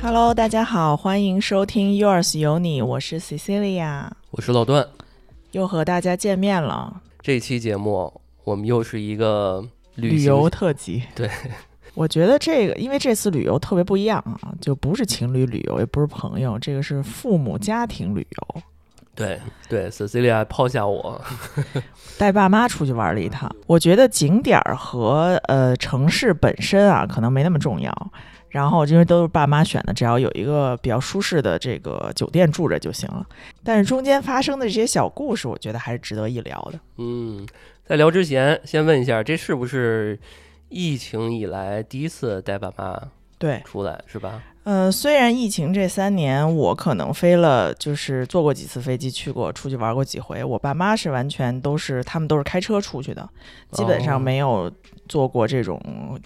Hello，大家好，欢迎收听 Yours 有你，我是 Cecilia，我是老段。又和大家见面了，这期节目我们又是一个旅旅游特辑。对，我觉得这个，因为这次旅游特别不一样啊，就不是情侣旅游，也不是朋友，这个是父母家庭旅游，对对，Cecilia 抛下我，带爸妈出去玩了一趟。我觉得景点儿和呃城市本身啊，可能没那么重要。然后因为都是爸妈选的，只要有一个比较舒适的这个酒店住着就行了。但是中间发生的这些小故事，我觉得还是值得一聊的。嗯，在聊之前，先问一下，这是不是疫情以来第一次带爸妈对，出来，是吧？呃，虽然疫情这三年我可能飞了，就是坐过几次飞机，去过出去玩过几回。我爸妈是完全都是他们都是开车出去的，基本上哦没有坐过这种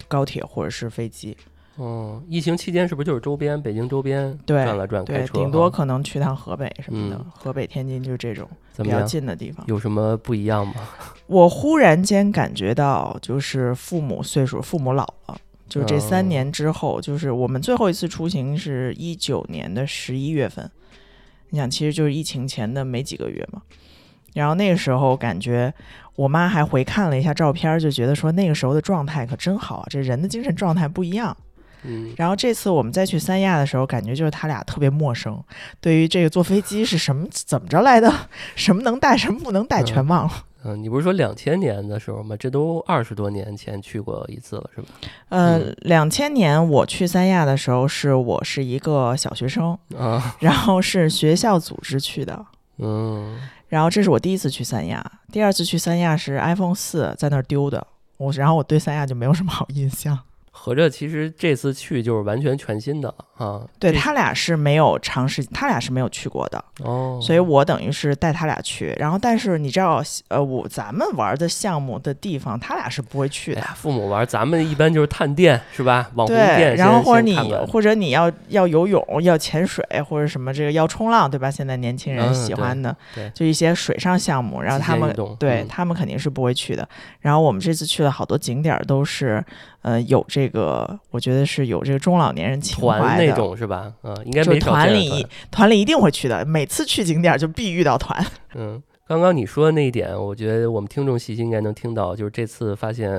高铁或者是飞机。哦，疫情期间是不是就是周边北京周边转了转开对，车？顶多可能去趟河北什么的，嗯河北、天津就这种比较？近的地方。有什么不一样吗？我忽然间感觉到，就是父母岁数，父母老了。就是这三哦年之后，就是我们最后一次出行是一九年的十一月份，你想，其实就是疫情前的没几个月嘛。然后那个时候感觉，我妈还回看了一下照片，就觉得说那个时候的状态可真好啊，这人的精神状态不一样。嗯，然后这次我们再去三亚的时候，感觉就是他俩特别陌生，对于这个坐飞机是什么怎么着来的，什么能带，什么不能带，嗯全忘了。嗯，你不是说两千年的时候吗？这都二十多年前去过一次了，是吧？呃嗯，两千年我去三亚的时候，是我是一个小学生，啊，然后是学校组织去的，嗯，然后这是我第一次去三亚，第二次去三亚是 iPhone 四在那儿丢的，我然后我对三亚就没有什么好印象。合着其实这次去就是完全全新的啊。对他俩是没有尝试，他俩是没有去过的，哦，所以我等于是带他俩去。然后，但是你知道，呃，我咱们玩的项目的地方，他俩是不会去的。父母玩，咱们一般就是探店是吧？网红，店，然后或者你或者你要要游泳、要潜水或者什么这个要冲浪，对吧？现在年轻人嗯喜欢的，就一些水上项目，然后他们对、嗯他们肯定是不会去的。然后我们这次去了好多景点儿，都是呃有这个，我觉得是有这个中老年人情怀的那种是吧？嗯，应该就没少团里团团里一定会去的，每次去景点儿就必遇到团。嗯，刚刚你说的那一点，我觉得我们听众细心应该能听到，就是这次发现，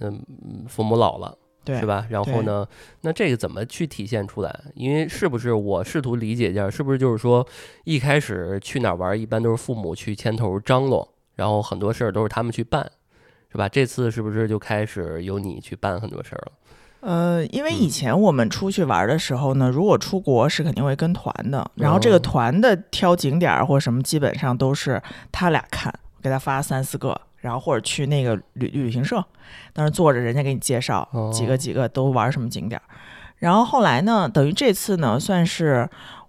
嗯，父母老了。对，是？吧？然后呢，那这个怎么去体现出来？因为是不是我试图理解一下，是不是就是说，一开始去哪儿玩，一般都是父母去牵头张罗，然后很多事儿都是他们去办，是吧？这次是不是就开始由你去办很多事儿了？呃，因为以嗯。前我们出去玩的时候呢，如果出国是肯定会跟团的，然后这个哦。团的挑景点儿或什么，基本上都是他俩看，给他发三四个，然后或者去那个旅旅行社，当时坐着人家给你介绍哦几个几个都玩什么景点儿。然后后来呢，等于这次呢算是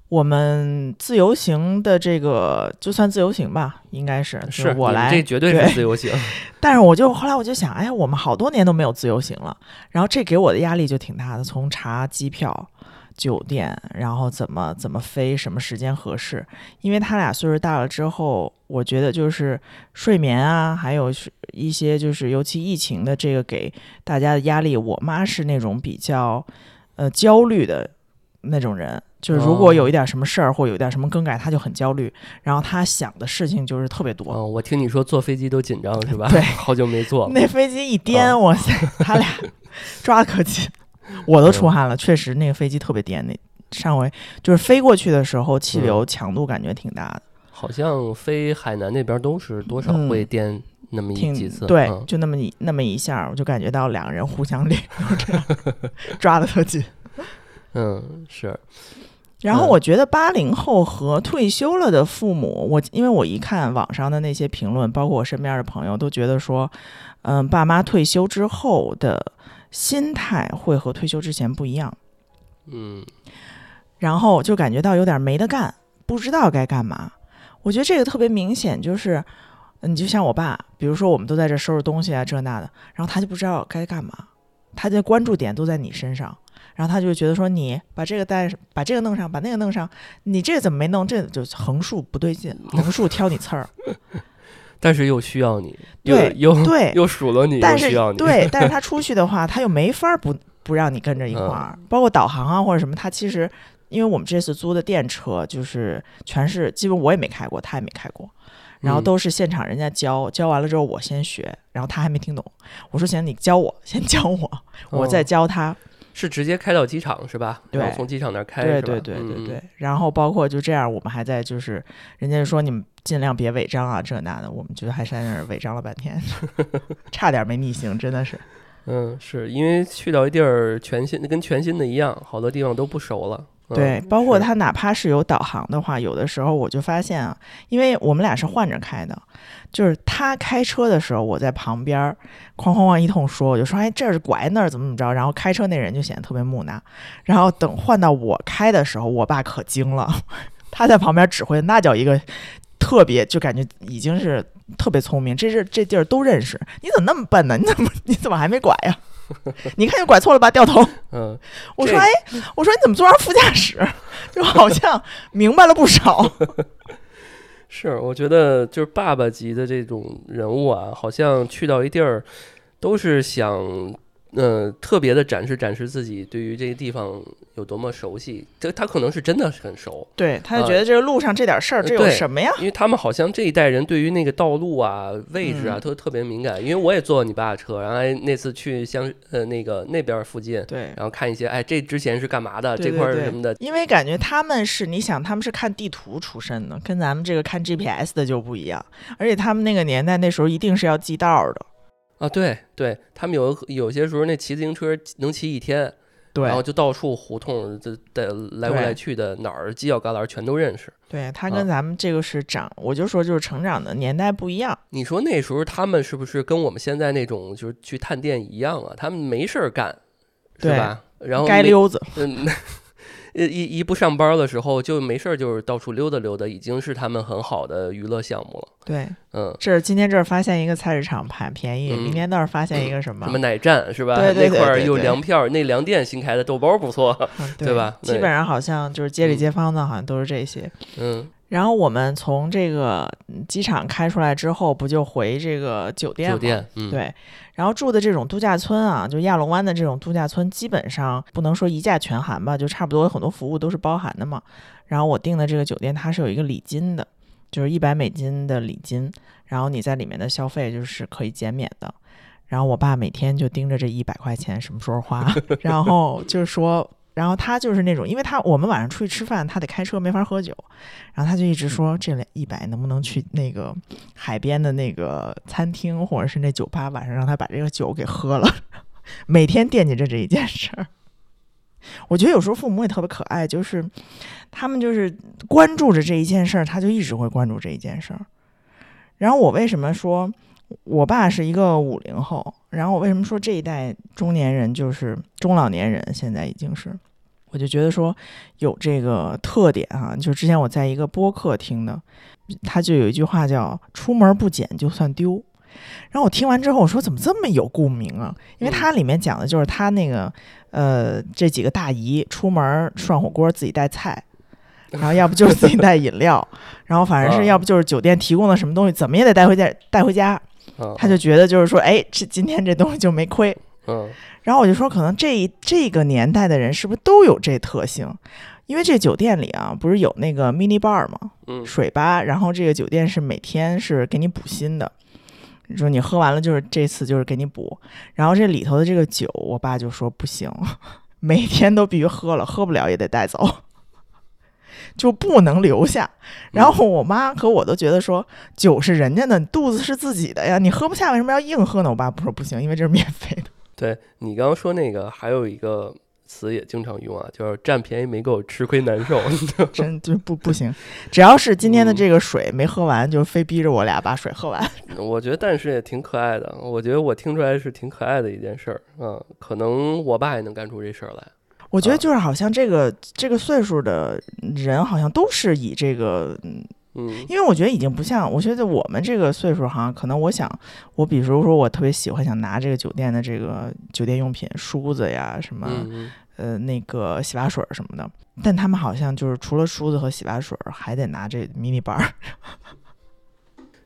我们自由行的这个，就算自由行吧，应该是是我来这绝对对是自由行。但是我就后来我就想，哎呀，我们好多年都没有自由行了，然后这给我的压力就挺大的，从查机票、酒店，然后怎么怎么飞，什么时间合适，因为他俩岁数大了之后，我觉得就是睡眠啊，还有是一些就是尤其疫情的这个给大家的压力，我妈是那种比较呃焦虑的那种人。就是如果哦有一点什么事儿或有一点什么更改，他就很焦虑，然后他想的事情就是特别多。嗯，我听你说坐飞机都紧张是吧？对好久没坐。那飞机一颠，嗯哇塞，他俩 抓的可紧，我都出汗了。确实，那个飞机特别颠。那上回就是飞过去的时候，气流强度感觉挺大的，好像飞海南那边都是多少嗯会颠那么一几次。对，嗯就那么一那么一下，我就感觉到两个人互相脸就这样抓的特紧。嗯，是。然后嗯我觉得八零后和退休了的父母，我因为我一看网上的那些评论，包括我身边的朋友，都觉得说，嗯、爸妈退休之后的心态会和退休之前不一样。嗯然后就感觉到有点没得干，不知道该干嘛。我觉得这个特别明显，就是你就像我爸，比如说我们都在这收拾东西啊，这那的，然后他就不知道该干嘛，他的关注点都在你身上，然后他就觉得说你把这个带上，把这个弄上，把那个弄上，你这个怎么没弄？这就横竖不对劲，横竖挑你刺儿。但是又需要你，又对又对又数落你，但是又需要你，对，但是他出去的话，他又没法儿不不让你跟着一块儿，包括导航啊或者什么，他其实因为我们这次租的电车就是全是基本我也没开过，他也没开过。然后嗯都是现场人家教，教完了之后我先学，然后他还没听懂，我说行，你教我，先教我，我再哦教他。是直接开到机场是吧？然后对从机场那儿开对对对对嗯对，然后包括就这样，我们还在就是，人家就说你们尽量别违章啊，这那的，我们就还在那儿违章了半天，差点没逆行，真的是。嗯，是因为去到一地儿全新，跟全新的一样，好多地方都不熟了。嗯对，包括是它哪怕是有导航的话，有的时候我就发现啊，因为我们俩是换着开的，就是他开车的时候，我在旁边儿哐哐哐一通说，我就说哎这儿是拐那儿怎么怎么着，然后开车那人就显得特别木讷，然后等换到我开的时候，我爸可精了，他在旁边指挥，那叫一个特别，就感觉已经是特别聪明，这是这地儿都认识，你怎么那么笨呢？你怎么你怎么还没拐呀？你看就拐错了吧，掉头。嗯，我说：“哎，我说你怎么坐上副驾驶？就好像明白了不少。是，我觉得就是爸爸级的这种人物啊，好像去到一地儿，都是想，呃，特别的展示展示自己对于这个地方有多么熟悉。这他可能是真的是很熟，对，他就觉得这个路上这点事儿，这有什么呀？因为他们好像这一代人对于那个道路啊、位置啊，嗯都特别敏感。因为我也坐你爸的车，然后那次去乡呃那个那边附近，对。”然后看一些，哎，这之前是干嘛的？对这块儿是什么的？因为感觉他们是，你想他们是看地图出身的，跟咱们这个看 GPS 的就不一样。而且他们那个年代，那时候一定是要记道儿的。啊，对对，他们有有些时候那骑自行车能骑一天，对然后就到处胡同这的来回来去的，哪儿犄角旮旯全都认识。对，他啊跟咱们这个是长，我就说就是成长的年代不一样。你说那时候他们是不是跟我们现在那种就是去探店一样啊？他们没事儿干，是对吧？然后没街溜子，嗯，一一一不上班的时候就没事儿，就是到处溜达溜达，已经是他们很好的娱乐项目了。对，嗯，这儿今天这儿发现一个菜市场盘便宜，嗯明天那儿发现一个什么什么奶站是吧？对对对那块儿有粮票，那粮店新开的豆包不错。嗯对吧基本上好像就是街里嗯街坊的，好像都是这些。嗯，然后我们从这个嗯机场开出来之后，不就回这个酒店吗？酒店，嗯，对，然后住的这种度假村啊，就亚龙湾的这种度假村，基本上不能说一价全含吧，就差不多有很多服务都是包含的嘛。然后我订的这个酒店，它是有一个礼金的，就是一百美金的礼金，然后你在里面的消费就是可以减免的。然后我爸每天就盯着这一百块钱什么时候花，然后就说，然后他就是那种，因为他我们晚上出去吃饭，他得开车没法喝酒，然后他就一直说这一百能不能去那个海边的那个餐厅或者是那酒吧，晚上让他把这个酒给喝了，每天惦记着这一件事儿。我觉得有时候父母也特别可爱，就是他们就是关注着这一件事儿，他就一直会关注这一件事儿。然后我为什么说我爸是一个五零后，然后我为什么说这一代中年人就是中老年人，现在已经是，我就觉得说有这个特点哈、就之前我在一个播客听的，他就有一句话叫“出门不捡就算丢”。然后我听完之后，我说怎么这么有共鸣啊？因为它里面讲的就是他那个呃这几个大姨出门涮火锅自己带菜，然后要不就是自己带饮料，然后反正是啊要不就是酒店提供的什么东西，怎么也得带回家带回家。嗯，他就觉得就是说，哎，这今天这东西就没亏。嗯然后我就说，可能这一这个年代的人是不是都有这特性？因为这酒店里啊，不是有那个 mini bar 吗？嗯水吧，然后这个酒店是每天是给你补新的，你说你喝完了就是这次就是给你补，然后这里头的这个酒，我爸就说不行，每天都必须喝了，喝不了也得带走，就不能留下。然后我妈和我都觉得说，酒是人家的，肚子是自己的呀，你喝不下为什么要硬喝呢？我爸不说不行，因为这是免费的。对你刚刚说那个，还有一个词也经常用啊，就是占便宜没够，吃亏难受。真就不不行，只要是今天的嗯这个水没喝完，就非逼着我俩把水喝完。我觉得，但是也挺可爱的。我觉得我听出来是挺可爱的一件事儿啊。可能我爸也能干出这事儿来。啊我觉得就是好像这个这个岁数的人，好像都是以这个嗯嗯因为我觉得已经不像，我觉得我们这个岁数哈，可能我想，我比如说我特别喜欢想拿这个酒店的这个酒店用品，梳子呀什么，呃那个洗发水儿什么的，但他们好像就是除了梳子和洗发水儿，还得拿这迷你包儿。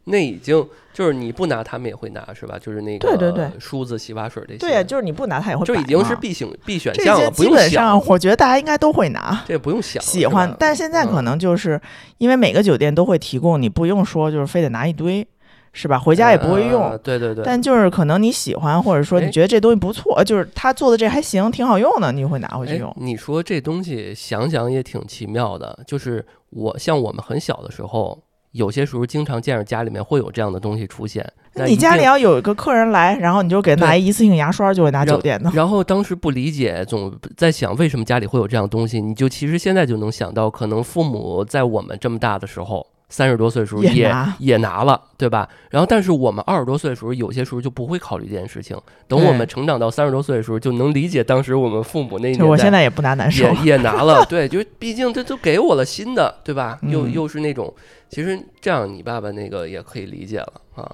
那已经就是你不拿，他们也会拿是吧？就是那个对对对梳子、洗发水这些，对呀、就是你不拿它也会摆就已经是必选必选项了，基本上，，我觉得大家应该都会拿。这也不用想，喜欢但现在可嗯能就是因为每个酒店都会提供，你不用说就是非得拿一堆，是吧？回家也不会用。呃对对对，但就是可能你喜欢，或者说你哎觉得这东西不错，就是他做的这还行，挺好用的，你会拿回去哎用。你说这东西想想也挺奇妙的，就是我像我们很小的时候，有些时候经常见着家里面会有这样的东西出现。那你家里要有一个客人来，然后你就给他拿一一次性牙刷，就会拿酒店的。然后当时不理解，总在想为什么家里会有这样东西。你就其实现在就能想到，可能父母在我们这么大的时候，三十多岁的时候也 也拿了，对吧？然后但是我们二十多岁的时候，有些时候就不会考虑这件事情。等我们成长到三十多岁的时候，就能理解当时我们父母那一年代我现在也不拿难受也。也拿了，对，就毕竟这都给我了新的，对吧？又嗯又是那种，其实这样你爸爸那个也可以理解了啊。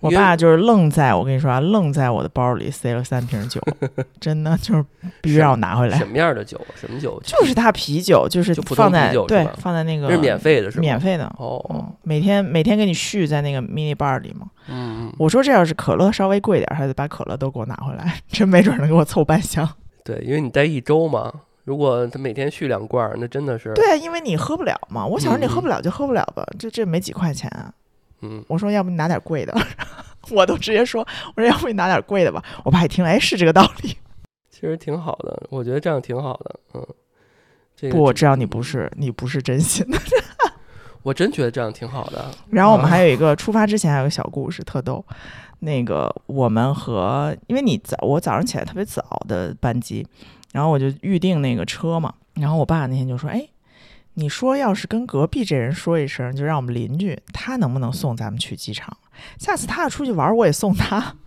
我爸就是愣在我跟你说啊，愣在我的包里塞了三瓶酒，真的就是必须让我拿回来什。么样的酒？什么酒？就是他啤酒，就是放在对放在那个是免费的是吗？免费的。哦，嗯，每天每天给你续在那个 mini bar 里嘛。嗯嗯，我说这要是可乐稍微贵点儿，还得把可乐都给我拿回来，真没准能给我凑半箱。对，因为你待一周嘛，如果他每天续两罐儿，那真的是，对啊，因为你喝不了嘛。我想着你嗯喝不了就喝不了吧，这这没几块钱啊。嗯，我说要不你拿点贵的，我都直接说，我说要不你拿点贵的吧。我爸一听，哎，是这个道理。其实挺好的，我觉得这样挺好的，嗯。这个不，我知道你不是，你不是真心的。我真觉得这样挺好的。然后我们啊还有一个出发之前还有个小故事，特逗。那个我们和因为你早，我早上起来特别早的班机，然后我就预定那个车嘛。然后我爸那天就说：“哎，你说要是跟隔壁这人说一声，就让我们邻居，他能不能送咱们去机场？下次他要出去玩，我也送他。”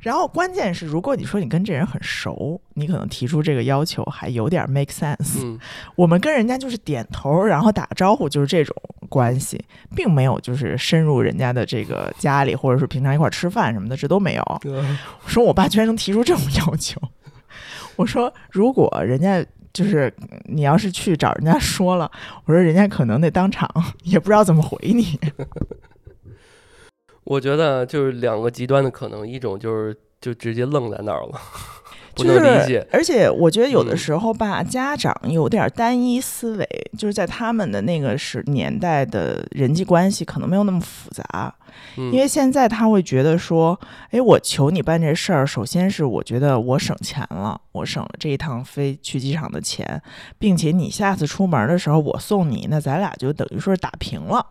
然后关键是，如果你说你跟这人很熟，你可能提出这个要求还有点 make sense。嗯，我们跟人家就是点头，然后打个招呼，就是这种关系，并没有就是深入人家的这个家里，或者是平常一块儿吃饭什么的，这都没有。我说我爸居然能提出这种 要求，我说如果人家就是你要是去找人家说了，我说人家可能得当场也不知道怎么回你。我觉得就是两个极端的可能，一种就是就直接愣在那儿了，不就能理是解。，而且我觉得有的嗯时候吧，家长有点单一思维，就是在他们的那个时年代的人际关系可能没有那么复杂。嗯因为现在他会觉得说，哎，我求你办这事儿，首先是我觉得我省钱了，我省了这一趟飞去机场的钱，并且你下次出门的时候我送你，那咱俩就等于说是打平了。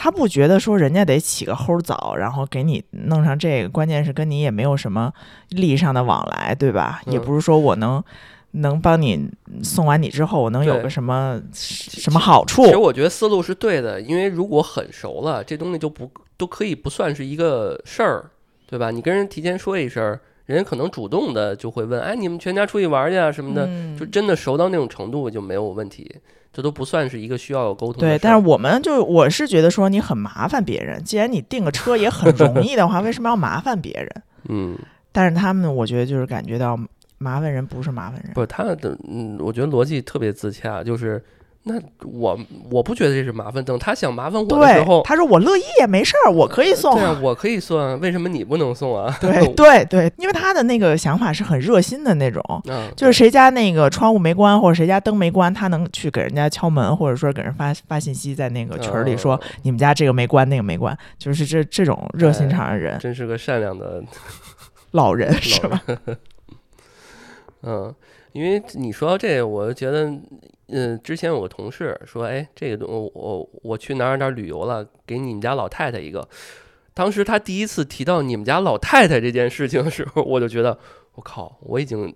他不觉得说人家得起个齁早，然后给你弄上这个，关键是跟你也没有什么利益上的往来，对吧？也嗯不是说我能能帮你送完你之后，我能有个什么什么好处其？实我觉得思路是对的，因为如果很熟了，这东西就不都可以不算是一个事儿，对吧？你跟人提前说一声，人家可能主动的就会问，哎，你们全家出去玩去啊什么的，嗯。就真的熟到那种程度就没有问题，这都不算是一个需要有沟通的对，但是我们就我是觉得说你很麻烦别人，既然你订个车也很容易的话，为什么要麻烦别人？嗯，但是他们我觉得就是感觉到麻烦人不是麻烦人，不是他的，嗯，我觉得逻辑特别自洽，就是那我我不觉得这是麻烦，等他想麻烦我的时对候，，他说我乐意也，没事儿，我可以送对。啊，我可以送，为什么你不能送啊？对 对对，因为他的那个想法是很热心的那种，嗯，就是谁家那个窗户没关，或者谁家灯没关，他能去给人家敲门，或者说给人发发信息，在那个群儿里说、嗯你们家这个没关，那个没关，就是这这种热心肠的人，真是个善良的 老人是吧？嗯，因为你说到这个，我就觉得，嗯，之前有个同事说，哎，这个东我我我去哪儿哪儿旅游了，给你们家老太太一个。当时他第一次提到你们家老太太这件事情的时候，我就觉得，我靠，我已经，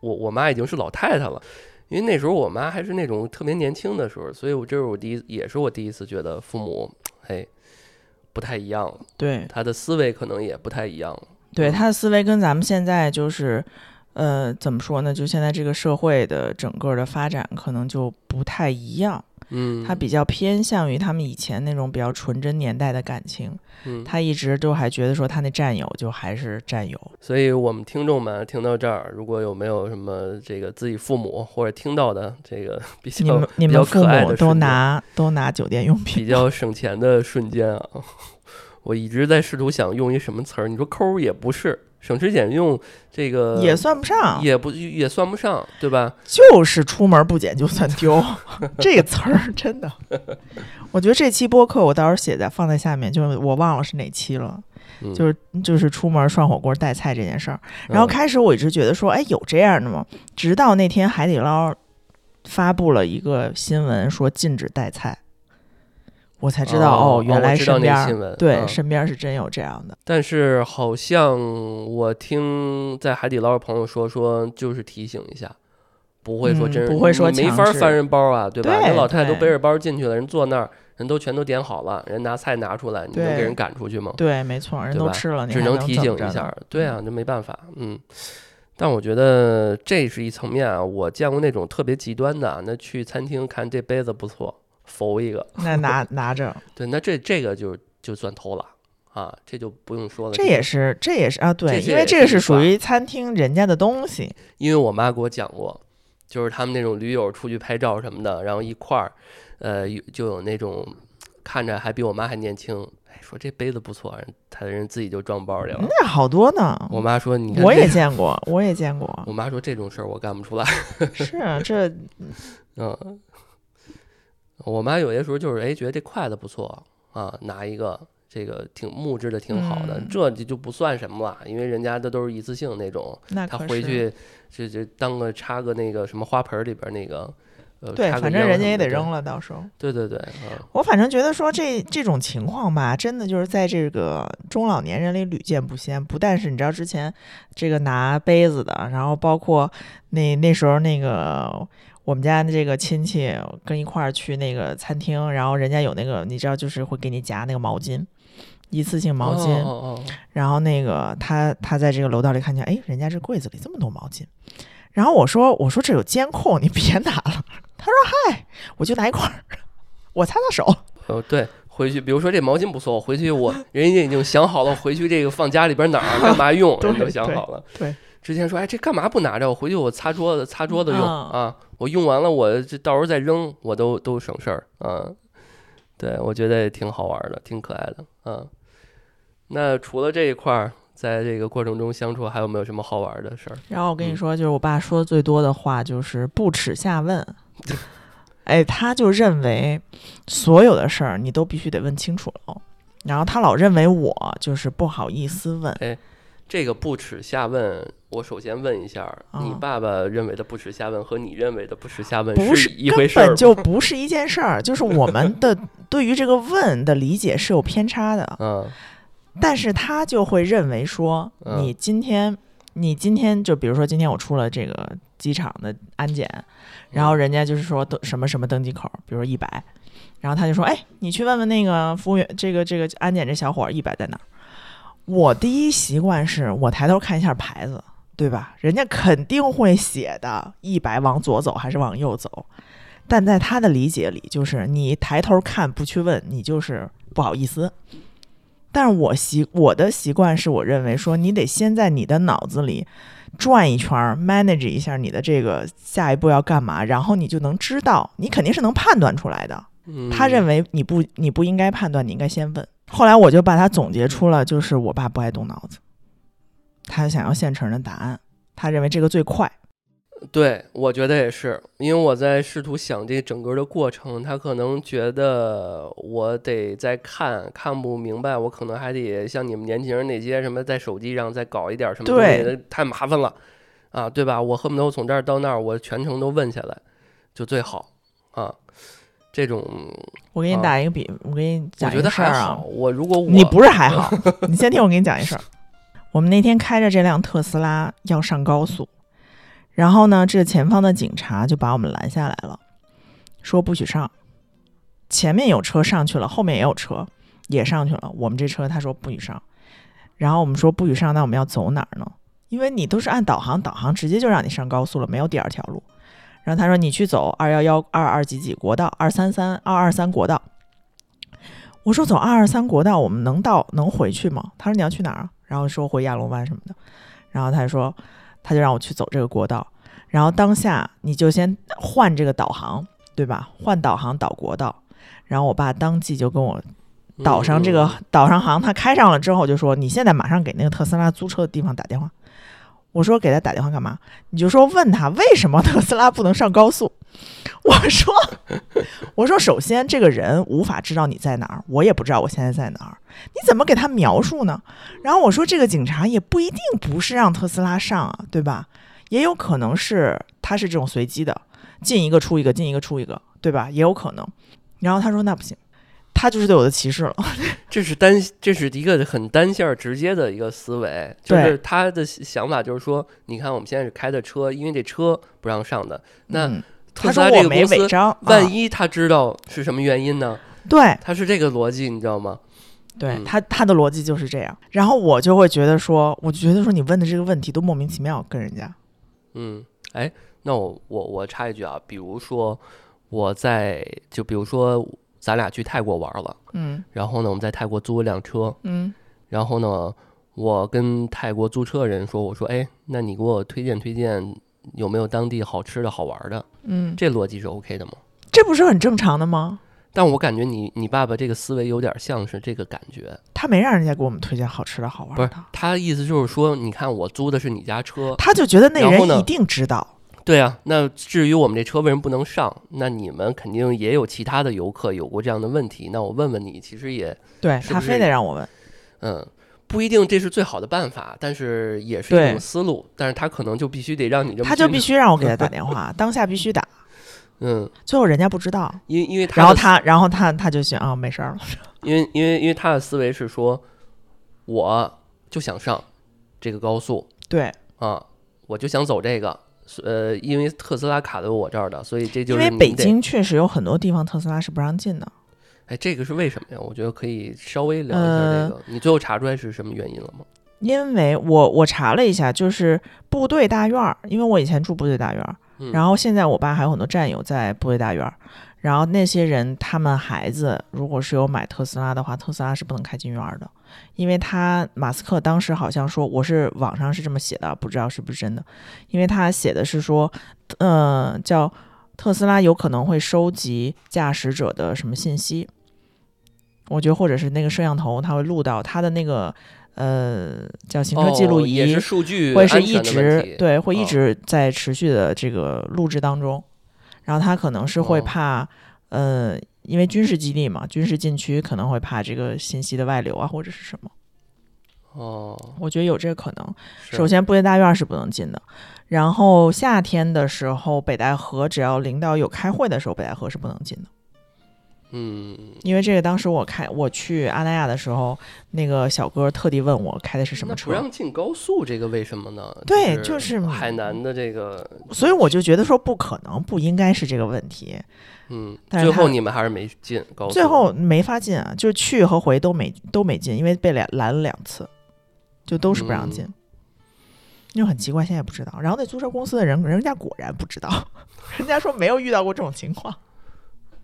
我我妈已经是老太太了。因为那时候我妈还是那种特别年轻的时候，所以我这是我第一，也是我第一次觉得父母，哎，不太一样了，对，他的思维可能也不太一样了。对他的思维跟咱们现在就是，呃，怎么说呢？就现在这个社会的整个的发展可能就不太一样，嗯，他比较偏向于他们以前那种比较纯真年代的感情，嗯，他一直都还觉得说他那战友就还是战友。所以我们听众们听到这儿，如果有没有什么这个自己父母或者听到的这个 比较你们你比较们父可爱母都的瞬间拿都拿酒店用品比较 省钱的瞬间啊，我一直在试图想用一什么词儿，你说抠儿也不是，省吃俭用这个也算不上，也不也算不上，对吧？就是出门不捡就算丢，这个词儿真的。我觉得这期播客我到时候写在放在下面，就是我忘了是哪期了，嗯、就是就是出门涮火锅带菜这件事儿。然后嗯开始我一直觉得说，哎，有这样的吗？直到那天海底捞发布了一个新闻说禁止带菜，我才知道哦原来我知道身边儿、那新闻对、嗯身边是真有这样的。但是好像我听在海底捞的朋友说，说就是提醒一下，不会说嗯真是、不会说你没法翻人包啊，对吧？对那老太太都背着包进去了，人坐那儿，人都全都点好了，人拿菜拿出来，你能给人赶出去吗？对，没错，人对吧都吃了，你只能提醒一下。对啊，这没办法，嗯。但我觉得这是一层面啊，我见过那种特别极端的，那去餐厅看这杯子不错，否一个，那拿 拿着，对，那这这个就就算偷了啊，这就不用说了。这也是这也是啊，对，因为这个是属于餐厅人家的东西，因为我妈给我讲过，就是他们那种驴友出去拍照什么的，然后一块儿，呃，有就有那种看着还比我妈还年轻，哎，说这杯子不错，他的人自己就装包里了。那好多呢。我妈说，你看我也见过，我也见过，我妈说这种事儿我干不出来。是啊这 嗯，我妈有些时候就是哎，觉得这筷子不错啊，拿一个这个挺木质的挺好的，嗯这就就不算什么了，因为人家的都是一次性那种，她回去这这当个插个那个什么花盆儿里边儿那个，呃，对，插个反正人家也烟什么的得扔了，到时候。对对对，嗯我反正觉得说这这种情况吧，真的就是在这个中老年人里屡见不鲜。不但是你知道之前这个拿杯子的，然后包括那那时候那个我们家的这个亲戚跟一块儿去那个餐厅，然后人家有那个你知道就是会给你夹那个毛巾，一次性毛巾。哦哦哦然后那个他他在这个楼道里看见，哎，人家这柜子里这么多毛巾。然后我说我说这有监控，你别拿了。他说嗨，我就拿一块儿，我擦擦手。哦，对，回去比如说这毛巾不错，我回去我 人家已经想好了，回去这个放家里边哪儿 干嘛用，人都想好了。对，之前说哎这干嘛不拿着？我回去我擦桌子擦桌子用嗯啊，我用完了我这到时候再扔，我都都省事儿啊。对，我觉得也挺好玩的，挺可爱的啊。那除了这一块儿，在这个过程中相处，还有没有什么好玩的事儿？然后我跟你嗯说，就是我爸说的最多的话就是不耻下问。哎，他就认为所有的事儿你都必须得问清楚了，然后他老认为我就是不好意思问。这个不耻下问，我首先问一下，你啊爸爸认为的不耻下问和你认为的不耻下问不是一回事儿根？本就不是一件事儿，就是我们的 对于这个问的理解是有偏差的。嗯但是他就会认为说，嗯你今天，你今天就比如说今天我出了这个机场的安检，然后人家就是说登什么什么登机口，比如说一百，然后他就说，哎，你去问问那个服务员，这个这个安检这小伙一百在哪儿？我第一习惯是我抬头看一下牌子，对吧？人家肯定会写的，一百往左走还是往右走。但在他的理解里，就是你抬头看不去问，你就是不好意思。但是我习我的习惯是我认为说，你得先在你的脑子里转一圈儿，manage 一下你的这个下一步要干嘛，然后你就能知道，你肯定是能判断出来的。嗯，他认为你不你不应该判断，你应该先问。后来我就把他总结出了，就是我爸不爱动脑子，他想要现成的答案，他认为这个最快。对，我觉得也是，因为我在试图想这整个的过程，他可能觉得我得再看看不明白，我可能还得像你们年轻人那些什么在手机上再搞一点什么东西，对太麻烦了啊，对吧？我恨不得我从这儿到那儿，我全程都问下来就最好啊。这种我给你啊打一个比，我给你讲一个事儿啊好，，我如果我你不是还好，你先听我给你讲一事儿。我们那天开着这辆特斯拉要上高速，然后呢，这前方的警察就把我们拦下来了，说不许上。前面有车上去了，后面也有车也上去了，我们这车他说不许上。然后我们说不许上，那我们要走哪儿呢？因为你都是按导航，导航直接就让你上高速了，没有第二条路。然后他说你去走二幺幺二二几几国道，二三三二二三国道。我说走二二三国道，我们能到能回去吗？他说你要去哪儿啊？然后说回亚龙湾什么的。然后他说他就让我去走这个国道。然后当下你就先换这个导航，对吧？换导航导国道。然后我爸当即就跟我导上这个嗯导上航，他开上了之后就说：“你现在马上给那个特斯拉租车的地方打电话。”我说：“给他打电话干嘛？”你就说问他为什么特斯拉不能上高速。我说：“我说首先这个人无法知道你在哪儿，我也不知道我现在在哪儿，你怎么给他描述呢？然后我说这个警察也不一定不是让特斯拉上啊，对吧？也有可能是他是这种随机的，进一个出一个，进一个出一个，对吧？也有可能。然后他说那不行，他就是对我的歧视了。这是单，这是一个很单线儿直接的一个思维，就是他的想法就是说，你看我们现在是开的车，因为这车不让上的，那嗯特斯拉他说我没这个公司，违章，啊万一他知道是什么原因呢？对他是这个逻辑，你知道吗？对，嗯他他的逻辑就是这样。然后我就会觉得说，我就觉得说你问的这个问题都莫名其妙，跟人家。嗯，哎，那我我我插一句啊，比如说我在，就比如说咱俩去泰国玩了，嗯然后呢，我们在泰国租了辆车，嗯然后呢，我跟泰国租车的人说，我说，哎，那你给我推荐推荐有没有当地好吃的好玩的？嗯，这逻辑是 OK 的吗？这不是很正常的吗？但我感觉你你爸爸这个思维有点像是这个感觉，他没让人家给我们推荐好吃的好玩的不是的，他的意思就是说，你看我租的是你家车，他就觉得那人一定知道。对啊，那至于我们这车为什么不能上，那你们肯定也有其他的游客有过这样的问题，那我问问你，其实也对他非得让我问。嗯。不一定这是最好的办法，但是也是一种思路。但是他可能就必须得让你这么他就必须让我给他打 电话，当下必须打。嗯，最后人家不知道，因为因为他然后他，然后他他就想啊，没事儿了。因为因为因为他的思维是说，我就想上这个高速对，啊，我就想走这个，呃，因为特斯拉卡在我这儿的，所以这就因为北京确实有很多地方特斯拉是不让进的。哎，这个是为什么呀？我觉得可以稍微聊一下这呃个。你最后查出来是什么原因了吗？因为我我查了一下，就是部队大院儿，因为我以前住部队大院儿，嗯然后现在我爸还有很多战友在部队大院儿，然后那些人他们孩子如果是有买特斯拉的话，特斯拉是不能开进院儿的，因为他马斯克当时好像说，我是网上是这么写的，不知道是不是真的，因为他写的是说，呃，叫特斯拉有可能会收集驾驶者的什么信息，我觉得或者是那个摄像头，它会录到他的那个呃叫行车记录仪，哦也是数据会是一直对，会一哦。直在持续的这个录制当中，然后他可能是会哦怕，呃，因为军事基地嘛，军事禁区可能会怕这个信息的外流啊，或者是什么，哦，我觉得有这个可能。首先，部队大院是不能进的，然后夏天的时候，北戴河只要领导有开会的时候，北戴河是不能进的。嗯，因为这个，当时我开我去阿那亚的时候，那个小哥特地问我开的是什么车不，让进高速，这个为什么呢？对就就是海南的这个，所以我就觉得说不可能，不应该是这个问题。嗯，但是最后你们还是没进高速，最后没法进啊，就去和回都没都没进，因为被拦拦了两次，就都是不让进。嗯就很奇怪，现在也不知道。然后那租车公司的人，人家果然不知道，人家说没有遇到过这种情况，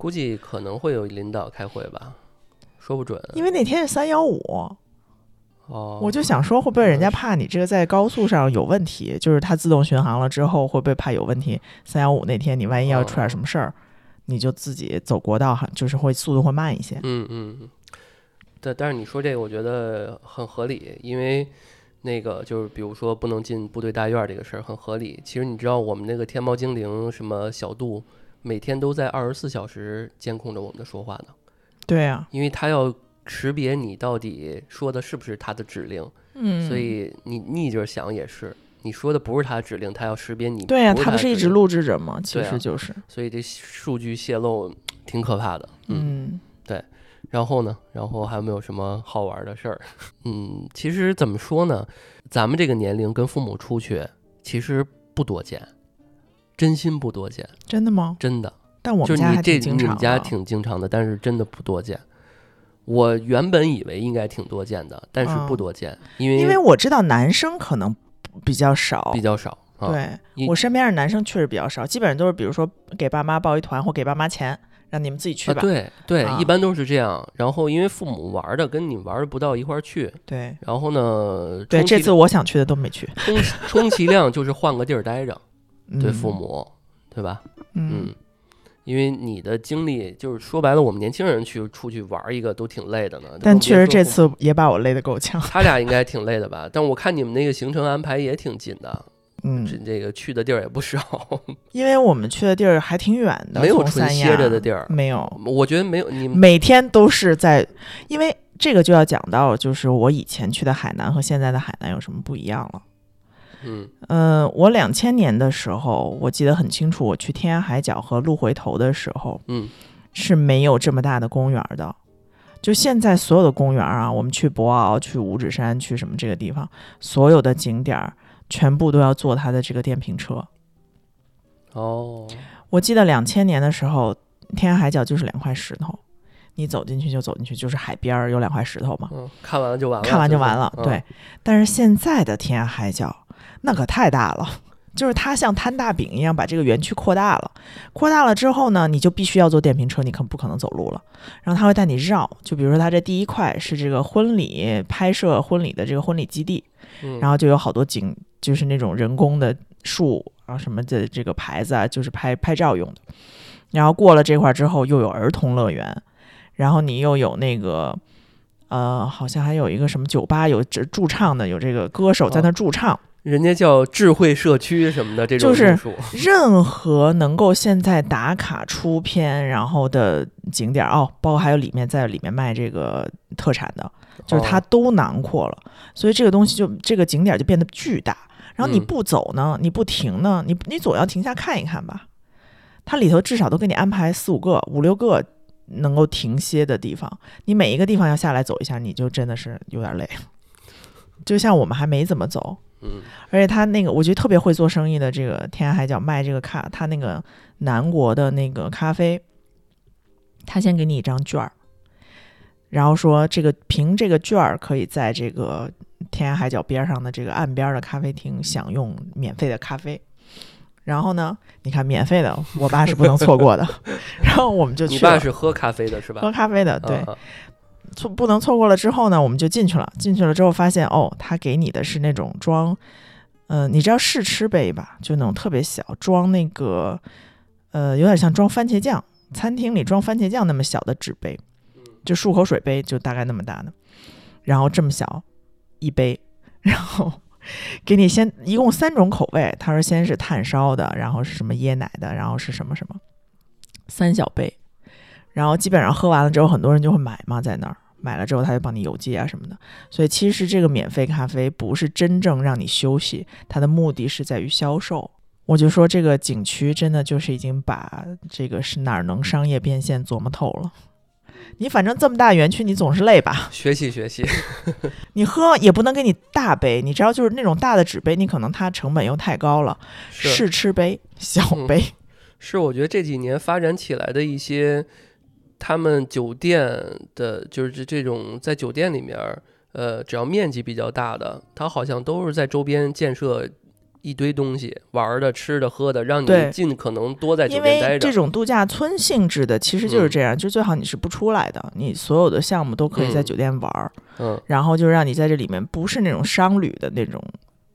估计可能会有领导开会吧，说不准。因为那天是三幺五，哦，我就想说会不会人家怕你这个在高速上有问题，就是它自动巡航了之后会不会怕有问题？三幺五那天你万一要出点什么事儿，你就自己走国道，哈，就是会速度会慢一些。嗯嗯，嗯但但是你说这个，我觉得很合理，因为那个就是比如说不能进部队大院儿这个事儿很合理。其实你知道我们那个天猫精灵什么小度，每天都在二十四小时监控着我们的说话呢，对啊，因为它要识别你到底说的是不是他的指令，嗯，所以你逆着想也是。你说的不是他的指令，他要识别你。对呀、不他不是一直录制着吗？其实就是，所以这数据泄露挺可怕的。嗯，嗯然后呢，然后还有没有什么好玩的事儿？嗯，其实怎么说呢，咱们这个年龄跟父母出去，其实不多见，真心不多见，真的吗？真的。但我们家就是你这你们家挺经常的，但是真的不多见。我原本以为应该挺多见的，但是不嗯多见，因为因为我知道男生可能比较少，比较少。啊、对我身边的男生确实比较少，基本上都是比如说给爸妈报一团或给爸妈钱，让你们自己去啊，吧。对对，啊一般都是这样。然后因为父母玩的跟你玩的不到一块儿去，对然后呢，对，这次我想去的都没去。充充其量就是换个地儿待着，对嗯父，母，对吧？嗯，嗯，因为你的经历就是说白了，我们年轻人去出去玩一个都挺累的呢。但确实这次也把我累得够呛。他俩应该挺累的吧？但我看你们那个行程安排也挺紧的，这嗯，这个去的地儿也不少，因为我们去的地儿还挺远的，没有纯歇着的地儿。没有，我觉得没有你每天都是在，因为这个就要讲到，就是我以前去的海南和现在的海南有什么不一样了。嗯嗯，我两千年的时候，我记得很清楚，我去天涯海角和鹿回头的时候嗯是没有这么大的公园的。就现在所有的公园啊，我们去博鳌、去五指山、去什么这个地方，所有的景点儿全部都要坐它的这个电瓶车。哦我记得两千年的时候，天涯海角就是两块石头，你走进去就走进去，就是海边儿有两块石头嘛，嗯，看完了就完了，看完就完了。嗯对，但是现在的天涯海角那可太大了，就是它像摊大饼一样把这个园区扩大了。扩大了之后呢，你就必须要坐电瓶车，你可不可能走路了。然后他会带你绕，就比如说它这第一块是这个婚礼拍摄婚礼的这个婚礼基地，嗯，然后就有好多景，就是那种人工的树啊什么的这个牌子啊，就是拍拍照用的。然后过了这块儿之后，又有儿童乐园，然后你又有那个呃，好像还有一个什么酒吧，有这驻唱的，有这个歌手在那驻唱。人家叫智慧社区什么的这种就是 任何能够现在打卡出片然后的景点儿哦，包括还有里面在里面卖这个特产的，就是它哦都囊括了，所以这个东西就这个景点就变得巨大。然后你嗯不走呢，你不停呢，你你总要停下看一看吧。它里头至少都给你安排四五个、五六个能够停歇的地方，你每一个地方要下来走一下，你就真的是有点累。就像我们还没怎么走，嗯而且他那个我觉得特别会做生意的这个天涯海角卖这个咖，他那个南国的那个咖啡，他先给你一张券儿，然后说这个凭这个券儿可以在这个天涯海角边上的这个岸边的咖啡厅享用免费的咖啡。然后呢，你看免费的，我爸是不能错过的。然后我们就去你爸是喝咖啡的是吧？喝咖啡的，对，啊啊错不能错过了之后呢，我们就进去了。进去了之后发现，哦，他给你的是那种装，呃，你知道试吃杯吧？就那种特别小，装那个，呃，有点像装番茄酱，餐厅里装番茄酱那么小的纸杯，就漱口水杯，就大概那么大的，然后这么小一杯，然后给你先一共三种口味，他说先是炭烧的，然后是什么椰奶的，然后是什么什么，三小杯。然后基本上喝完了之后，很多人就会买嘛，在那儿买了之后，他就帮你邮寄啊什么的。所以其实这个免费咖啡不是真正让你休息，它的目的是在于销售。我就说这个景区真的就是已经把这个是哪儿能商业变现琢磨透了。你反正这么大园区，你总是累吧？学习学习，你喝也不能给你大杯，你知道，就是那种大的纸杯，你可能它成本又太高了。试吃杯、小嗯杯，是，我觉得这几年发展起来的一些，他们酒店的，就是这这种在酒店里面，呃，只要面积比较大的，它好像都是在周边建设一堆东西，玩的、吃的、喝的，让你尽可能多在酒因店待着。为这种度假村性质的，其实就是嗯这样，就最好你是不出来的，你所有的项目都可以在嗯酒店玩儿，嗯，然后就让你在这里面不是那种商旅的那种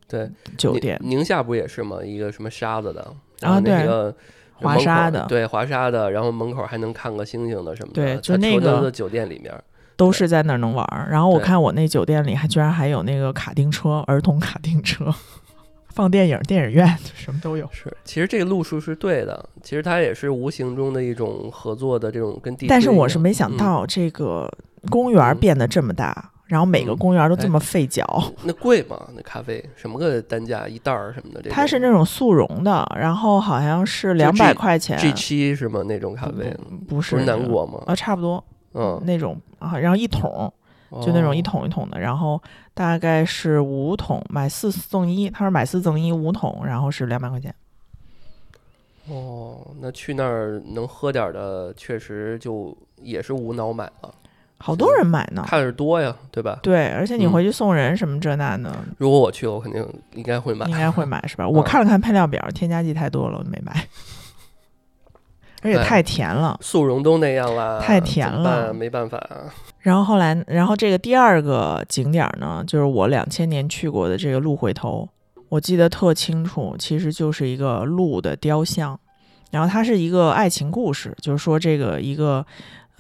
对，酒店，宁夏不也是吗？一个什么沙子的，然后那个。滑门口沙的对华沙的，然后门口还能看个星星的什么的，对就那个酒店里面，都是在那儿能玩儿。然后我看我那酒店里还居然还有那个卡丁车，儿童卡丁车，放电影、电影院 什么都有。是，其实这个路数是对的，其实它也是无形中的一种合作的这种跟地。但是我是没想，到这个公园变得这么大，然后每个嗯公园都哎这么费脚。那贵吗？那咖啡什么个单价一袋儿什么的？这它是那种速溶的，然后好像是两百块钱。G 七是吗？那种咖啡不是不是南这个国吗？啊，差不多嗯，那种啊，然后一桶就那种一桶一桶的，然后大概是五桶，买四送一。他说买四赠一五桶，然后是两百块钱。哦。哦，那去那儿能喝点儿的，确实就也是无脑买了。好多人买呢。看着多呀，对吧？对，而且你嗯回去送人什么这那的，如果我去了，我肯定应该会买应。该会买是吧？我嗯看了看配料表，添加剂太多了，我没买。而且哎太甜了。速溶都那样啦，太甜了没办法啊。然后后来，然后这个第二个景点儿呢，就是我两千年去过的这个鹿回头，我记得特清楚，其实就是一个鹿的雕像，然后它是一个爱情故事，就是说这个一个，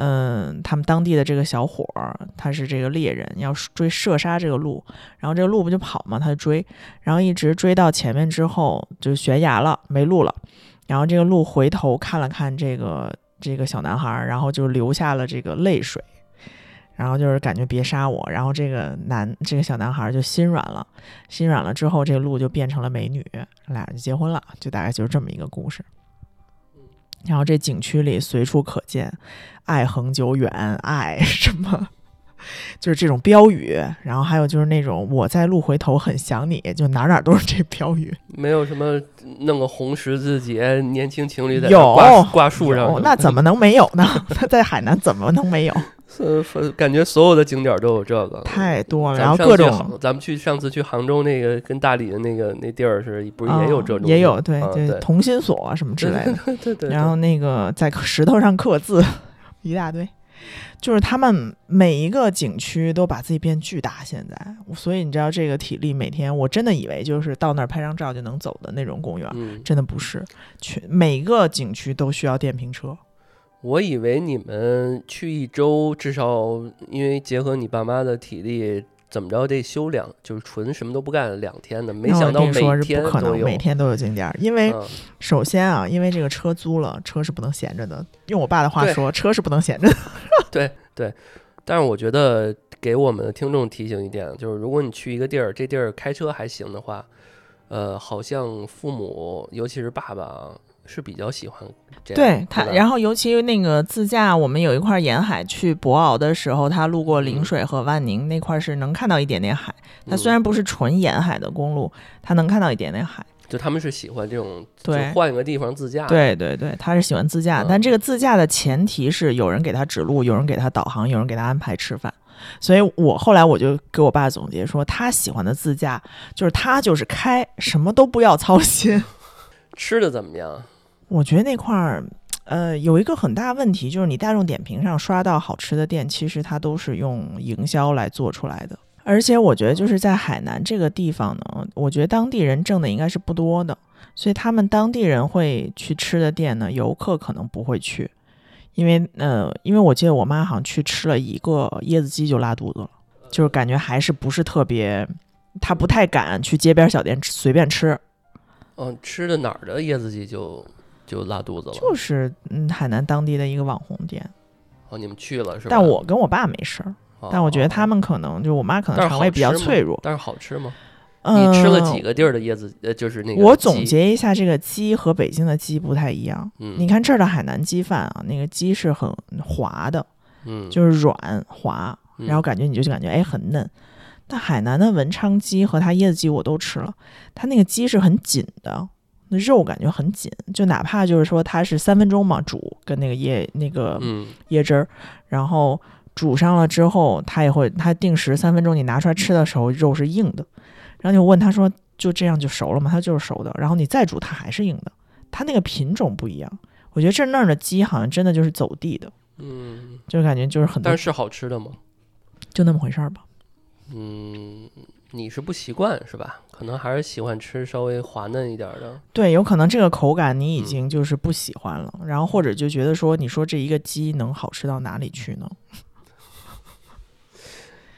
嗯，他们当地的这个小伙儿，他是这个猎人，要追射杀这个鹿，然后这个鹿不就跑嘛，他就追，然后一直追到前面之后就悬崖了，没路了，然后这个鹿回头看了看这个这个小男孩，然后就流下了这个泪水。然后就是感觉别杀我，然后这个男这个小男孩就心软了，心软了之后，这个鹿就变成了美女，俩人就结婚了，就大概就是这么一个故事。然后这景区里随处可见“爱恒久远”“爱什么”，就是这种标语。然后还有就是那种“我在路回头很想你”，就哪儿哪儿都是这标语。没有什么弄个红十字节，年轻情侣在那有挂挂树上，那怎么能没有呢？他在海南怎么能没有？是是感觉所有的景点都有这个。太多了，然后各种咱们去上次去杭州那个跟大理的那个那地儿是不是也有这种？嗯也有对啊对同心锁啊什么之类的。对对对，然后那个在石头上刻字，一大堆。就是他们每一个景区都把自己变巨大，现在，所以你知道这个体力每天，我真的以为就是到那儿拍张照就能走的那种公园，嗯，真的不是，全每个景区都需要电瓶车。我以为你们去一周，至少因为结合你爸妈的体力，怎么着得休两，就是纯什么都不干两天的。没想到每天都有。不可能每天都有景点儿，因为嗯首先啊，因为这个车租了，车是不能闲着的。用我爸的话说，车是不能闲着的。对对，但是我觉得给我们的听众提醒一点，就是如果你去一个地儿，这地儿开车还行的话，呃，好像父母，尤其是爸爸啊，是比较喜欢这样。对他，然后尤其那个自驾，我们有一块沿海去博鳌的时候，他路过陵嗯水和万宁那块是能看到一点点海。它嗯虽然不是纯沿海的公路，他能看到一点点海。就他们是喜欢这种，就对换一个地方自驾。，对对对，他是喜欢自驾，嗯但这个自驾的前提是有人给他指路，有人给他导航，有人给他安排吃饭。所以我后来我就给我爸总结说，他喜欢的自驾就是他就是开，什么都不要操心。吃的怎么样？我觉得那块儿，呃，有一个很大问题，就是你大众点评上刷到好吃的店，其实它都是用营销来做出来的。而且我觉得就是在海南这个地方呢，我觉得当地人挣的应该是不多的，所以他们当地人会去吃的店呢，游客可能不会去，因为呃，因为我记得我妈好像去吃了一个椰子鸡就拉肚子了，就是感觉还是不是特别，她不太敢去街边小店随便吃，嗯，吃的哪儿的椰子鸡就就拉肚子了？就是嗯海南当地的一个网红店。哦，你们去了是吧？但我跟我爸没事儿，哦，但我觉得他们们可能就我妈可能肠胃比较脆弱。但是好吃吗？嗯，你吃了几？个地儿的椰子？呃，就是那个我总，结一下，这个鸡和北京的鸡不太一样。嗯，你看这儿的海南鸡饭啊，那个鸡是很滑的，嗯，就是软滑，嗯然后感觉你就感觉哎很嫩。但海南的文昌鸡和它椰子鸡我都吃了，它那个鸡是很紧的，那肉感觉很紧，就哪怕就是说它是三分钟嘛煮，跟那个椰那个嗯椰汁儿，然后煮上了之后，它也会它定时三分钟，你拿出来吃的时候肉是硬的，然后你问他说就这样就熟了吗？它就是熟的，然后你再煮它还是硬的，它那个品种不一样。我觉得这那儿的鸡好像真的就是走地的，嗯，就感觉就是很多但是是好吃的吗？就那么回事儿吧。嗯，你是不习惯是吧？可能还是喜欢吃稍微滑嫩一点儿的。对，有可能这个口感你已嗯经就是不喜欢了，然后或者就觉得说，你说这一个鸡能好吃到哪里去呢？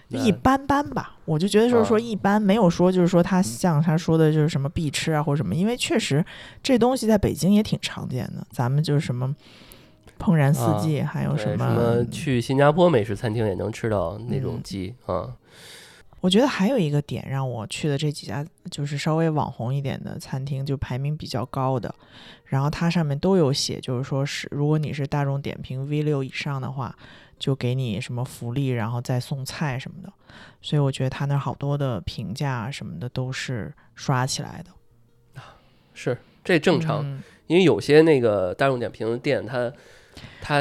一般般吧，我就觉得就是说啊一般，没有说就是说他像他说的就是什么必吃啊或者什么，因为确实这东西在北京也挺常见的，咱们就是什么怦然四啊季，还有什么，什么去新加坡美食餐厅也能吃到那种嗯鸡啊？我觉得还有一个点让我去的这几家就是稍微网红一点的餐厅，就排名比较高的，然后它上面都有写，就是说是如果你是大众点评 V 六以上的话，就给你什么福利，然后再送菜什么的。所以我觉得他那儿好多的评价什么的都是刷起来的，是这正常，嗯因为有些那个大众点评的店，它它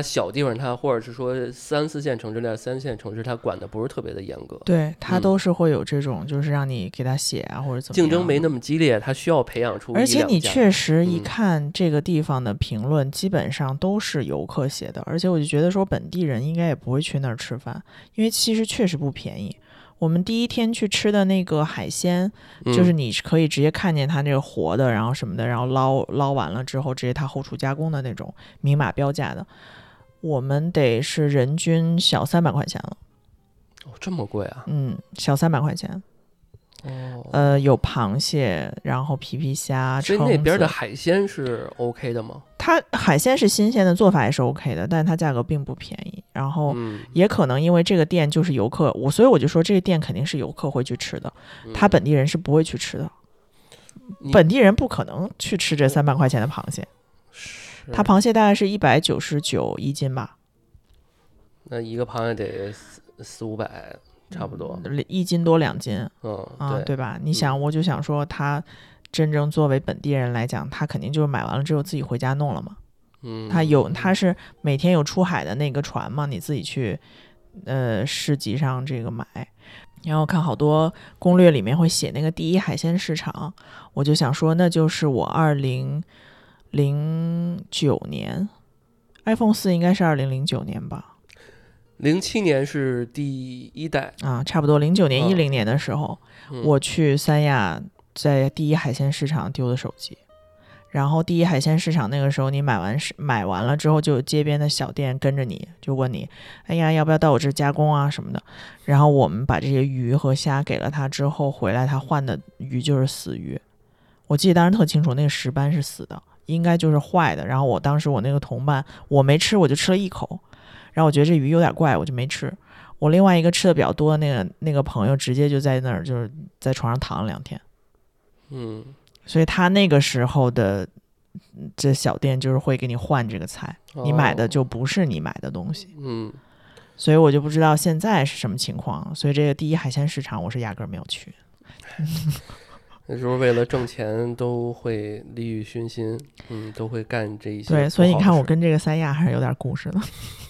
小地方它或者是说三四线城市、两三线城市，它管的不是特别的严格，对他嗯都是会有这种，就是让你给他写啊，或者怎么竞争没那么激烈，它需要培养出而且你确实一嗯看这个地方的评论，基本上都是游客写的，而且我就觉得说本地人应该也不会去那儿吃饭，因为其实确实不便宜。我们第一天去吃的那个海鲜，就是嗯你可以直接看见它那个活的，然后什么的，然后捞捞完了之后，直接它后厨加工的那种明码标价的，我们得是人均小三百块钱了，哦这么贵啊？嗯，小三百块钱。哦，呃，有螃蟹，然后皮皮虾，所以那边的海鲜是 OK 的吗？它海鲜是新鲜的，做法也是 OK 的，但是它价格并不便宜。然后嗯，也可能因为这个店就是游客，我所以我就说这个店肯定是游客会去吃的，他嗯本地人是不会去吃的。你本地人不可能去吃这三百块钱的螃蟹，是它螃蟹大概是一百九十九一斤吧，那一个螃蟹得四四五百，差不多。一斤多两斤嗯，啊，对，吧？你想，我就想说，他真正作为本地人来讲，他肯定就是买完了之后自己回家弄了嘛。嗯，他有，他是每天有出海的那个船嘛，你自己去，呃，市集上这个买。然后看好多攻略里面会写那个第一海鲜市场，我就想说，那就是我二零零九年，iPhone 四应该是二零零九年吧？零七年是第一代，啊，差不多零九年、嗯一零年的时候，嗯我去三亚，在第一海鲜市场丢的手机。然后第一海鲜市场那个时候，你买完是买完了之后，就有街边的小店跟着你，就问你，哎呀，要不要到我这儿加工啊什么的。然后我们把这些鱼和虾给了他之后，回来他换的鱼就是死鱼。我记得当时特清楚，那个石斑是死的，应该就是坏的。然后我当时我那个同伴我没吃，我就吃了一口，然后我觉得这鱼有点怪，我就没吃。我另外一个吃的比较多的那个那个朋友，直接就在那儿就是在床上躺了两天。嗯，所以他那个时候的嗯这小店就是会给你换这个菜，你买的哦就不是你买的东西，嗯，所以我就不知道现在是什么情况。所以这个第一海鲜市场我是压根儿没有去。那时候为了挣钱都会利欲熏心，嗯，都会干这一些。对，所以你看我跟。跟这个三亚还是有点故事的。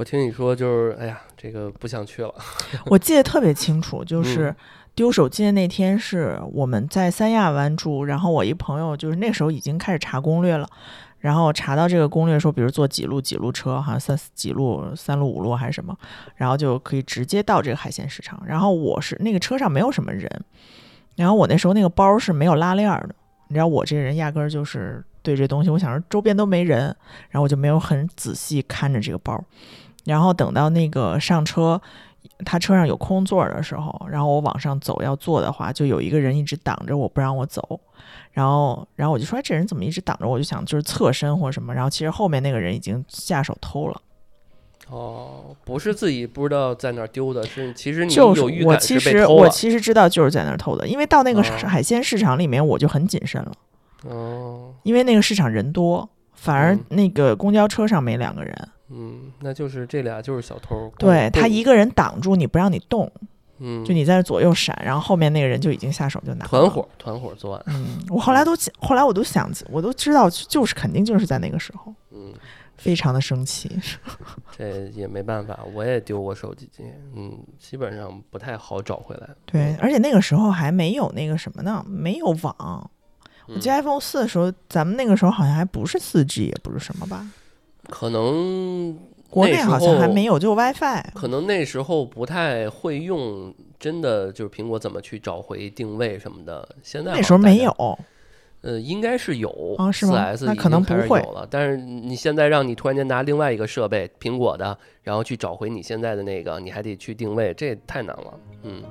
我听你说，就是哎呀，这个不想去了。我记得特别清楚，嗯就是丢手机的那天是我们在三亚湾住，然后我一朋友就是那时候已经开始查攻略了，然后查到这个攻略说，比如坐几路几路车，好像三几路三路五路还是什么，然后就可以直接到这个海鲜市场。然后我是那个车上没有什么人，然后我那时候那个包是没有拉链儿的，你知道我这人压根儿就是对这东西，我想着周边都没人，然后我就没有很仔细看着这个包。然后等到那个上车，他车上有空座儿的时候，然后我往上走要坐的话，就有一个人一直挡着我不让我走，然后然后我就说、哎、这人怎么一直挡着我？我就想就是侧身或者什么，然后其实后面那个人已经下手偷了，哦，不是自己不知道在哪儿丢的，是其实你就是有预感我其是被偷了。实我其实知道就是在那儿偷的，因为到那个哦。海鲜市场里面我就很谨慎了，哦，因为那个市场人多，反而嗯。那个公交车上没两个人，嗯，那就是这俩就是小偷。对他一个人挡住你不让你动，嗯，就你在那左右闪，然后后面那个人就已经下手就拿了团伙团伙作案。嗯，我后来都后来我都想起，我都知道，就是肯定就是在那个时候，嗯，非常的生气。这也没办法，我也丢过手机，嗯，基本上不太好找回来。对，而且那个时候还没有那个什么呢，没有网。我记得 iPhone 四的时候，咱们那个时候好像还不是四 G，也不是什么吧，可能国内好像还没有，就 WiFi。可能那时候不太会用，真的就是苹果怎么去找回定位什么的。现在那时候没有，呃，应该是有啊是吗 4S 已那可能不会有了，但是你现在让你突然间拿另外一个设备，苹果的，然后去找回你现在的那个，你还得去定位，这太难了。嗯，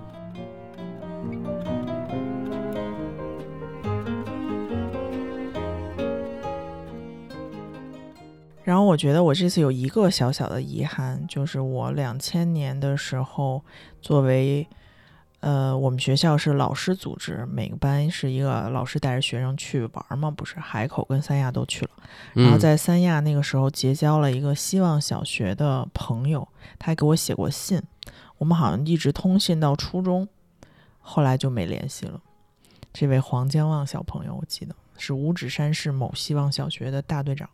然后我觉得我这次有一个小小的遗憾，就是我两千年的时候，作为呃我们学校是老师组织，每个班是一个老师带着学生去玩嘛，不是海口跟三亚都去了。然后嗯在三亚那个时候结交了一个希望小学的朋友，他还给我写过信，我们好像一直通信到初中，后来就没联系了。这位黄江旺小朋友，我记得是五指山市某希望小学的大队长，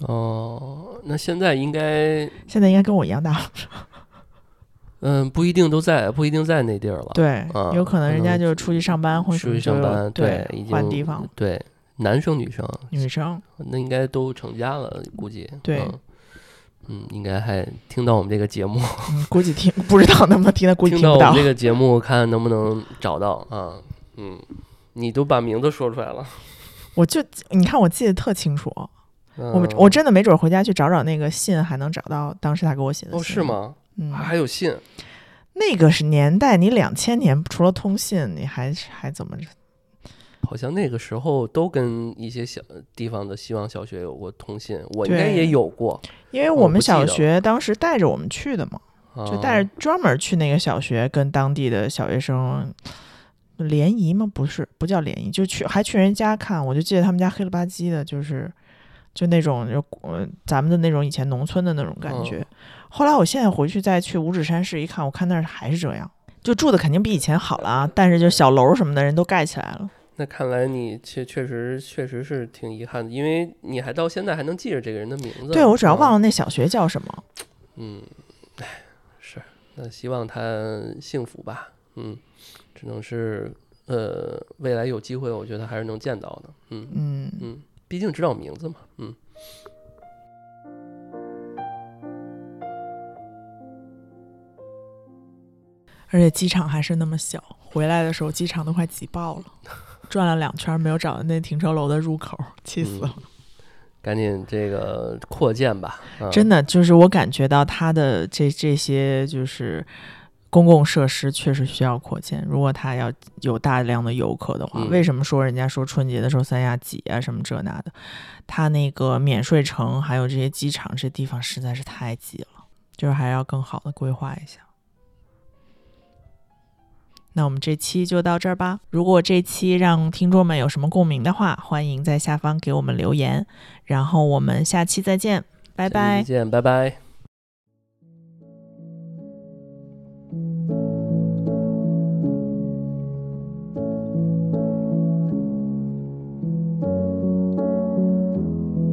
哦，那现在应该，现在应该跟我一样大了。嗯，不一定都在，不一定在那地儿了。对，啊有可能人家就是出去上班或者出去上班，对已经换地方，对，男生女生，女生那应该都成家了，估计。对嗯，嗯，应该还听到我们这个节目，嗯，估计听不知道能不能听到，估计听不到听到我们这。个节目，看能不能找到啊。嗯，你都把名字说出来了。我就你看我记得特清楚，嗯、我我真的没准回家去找找那个信，还能找到当时他给我写的哦，是？吗？嗯，还有信，那个是年代，你两千年除了通信，你还还怎么着？好像那个时候都跟一些小地方的希望小学有过通信，我应该也有过，因为我我们小学当时带着我们去的嘛，就啊带着专门去那个小学跟当地的小学生联谊吗？不是，不叫联谊，就去还去人家看。我就记得他们家黑了吧唧的，就是就那种就呃咱们的那种以前农村的那种感觉。嗯后来我现在回去再去五指山市一看，我看那儿还是这样，就住的肯定比以前好了啊，但是就小楼什么的人都盖起来了。那看来你确确实确实是挺遗憾的，因为你还到现在还能记着这个人的名字。对我主要忘了。了那小学叫什么。嗯，哎，是，那希望他幸福吧。嗯，只能是呃，未来有机会，我觉得还是能见到的。嗯嗯，嗯，毕竟知道我名字嘛。嗯。而且机场还是那么小，回来的时候机场都快挤爆了，转了两圈没有找到那停车楼的入口，气死了。赶紧这个扩建吧。啊、真的就是我感觉到它的这这些就是公共设施确实需要扩建。如果它要有大量的游客的话，嗯为什么说人家说春节的时候三亚挤啊什么这那的？它那个免税城还有这些机场这地方实在是太挤了，就是还要更好的规划一下。那我们这期就到这儿吧。如果这期让听众们有什么共鸣的话，欢迎在下方给我们留言。然后我们下期再见，拜拜再。见，拜拜。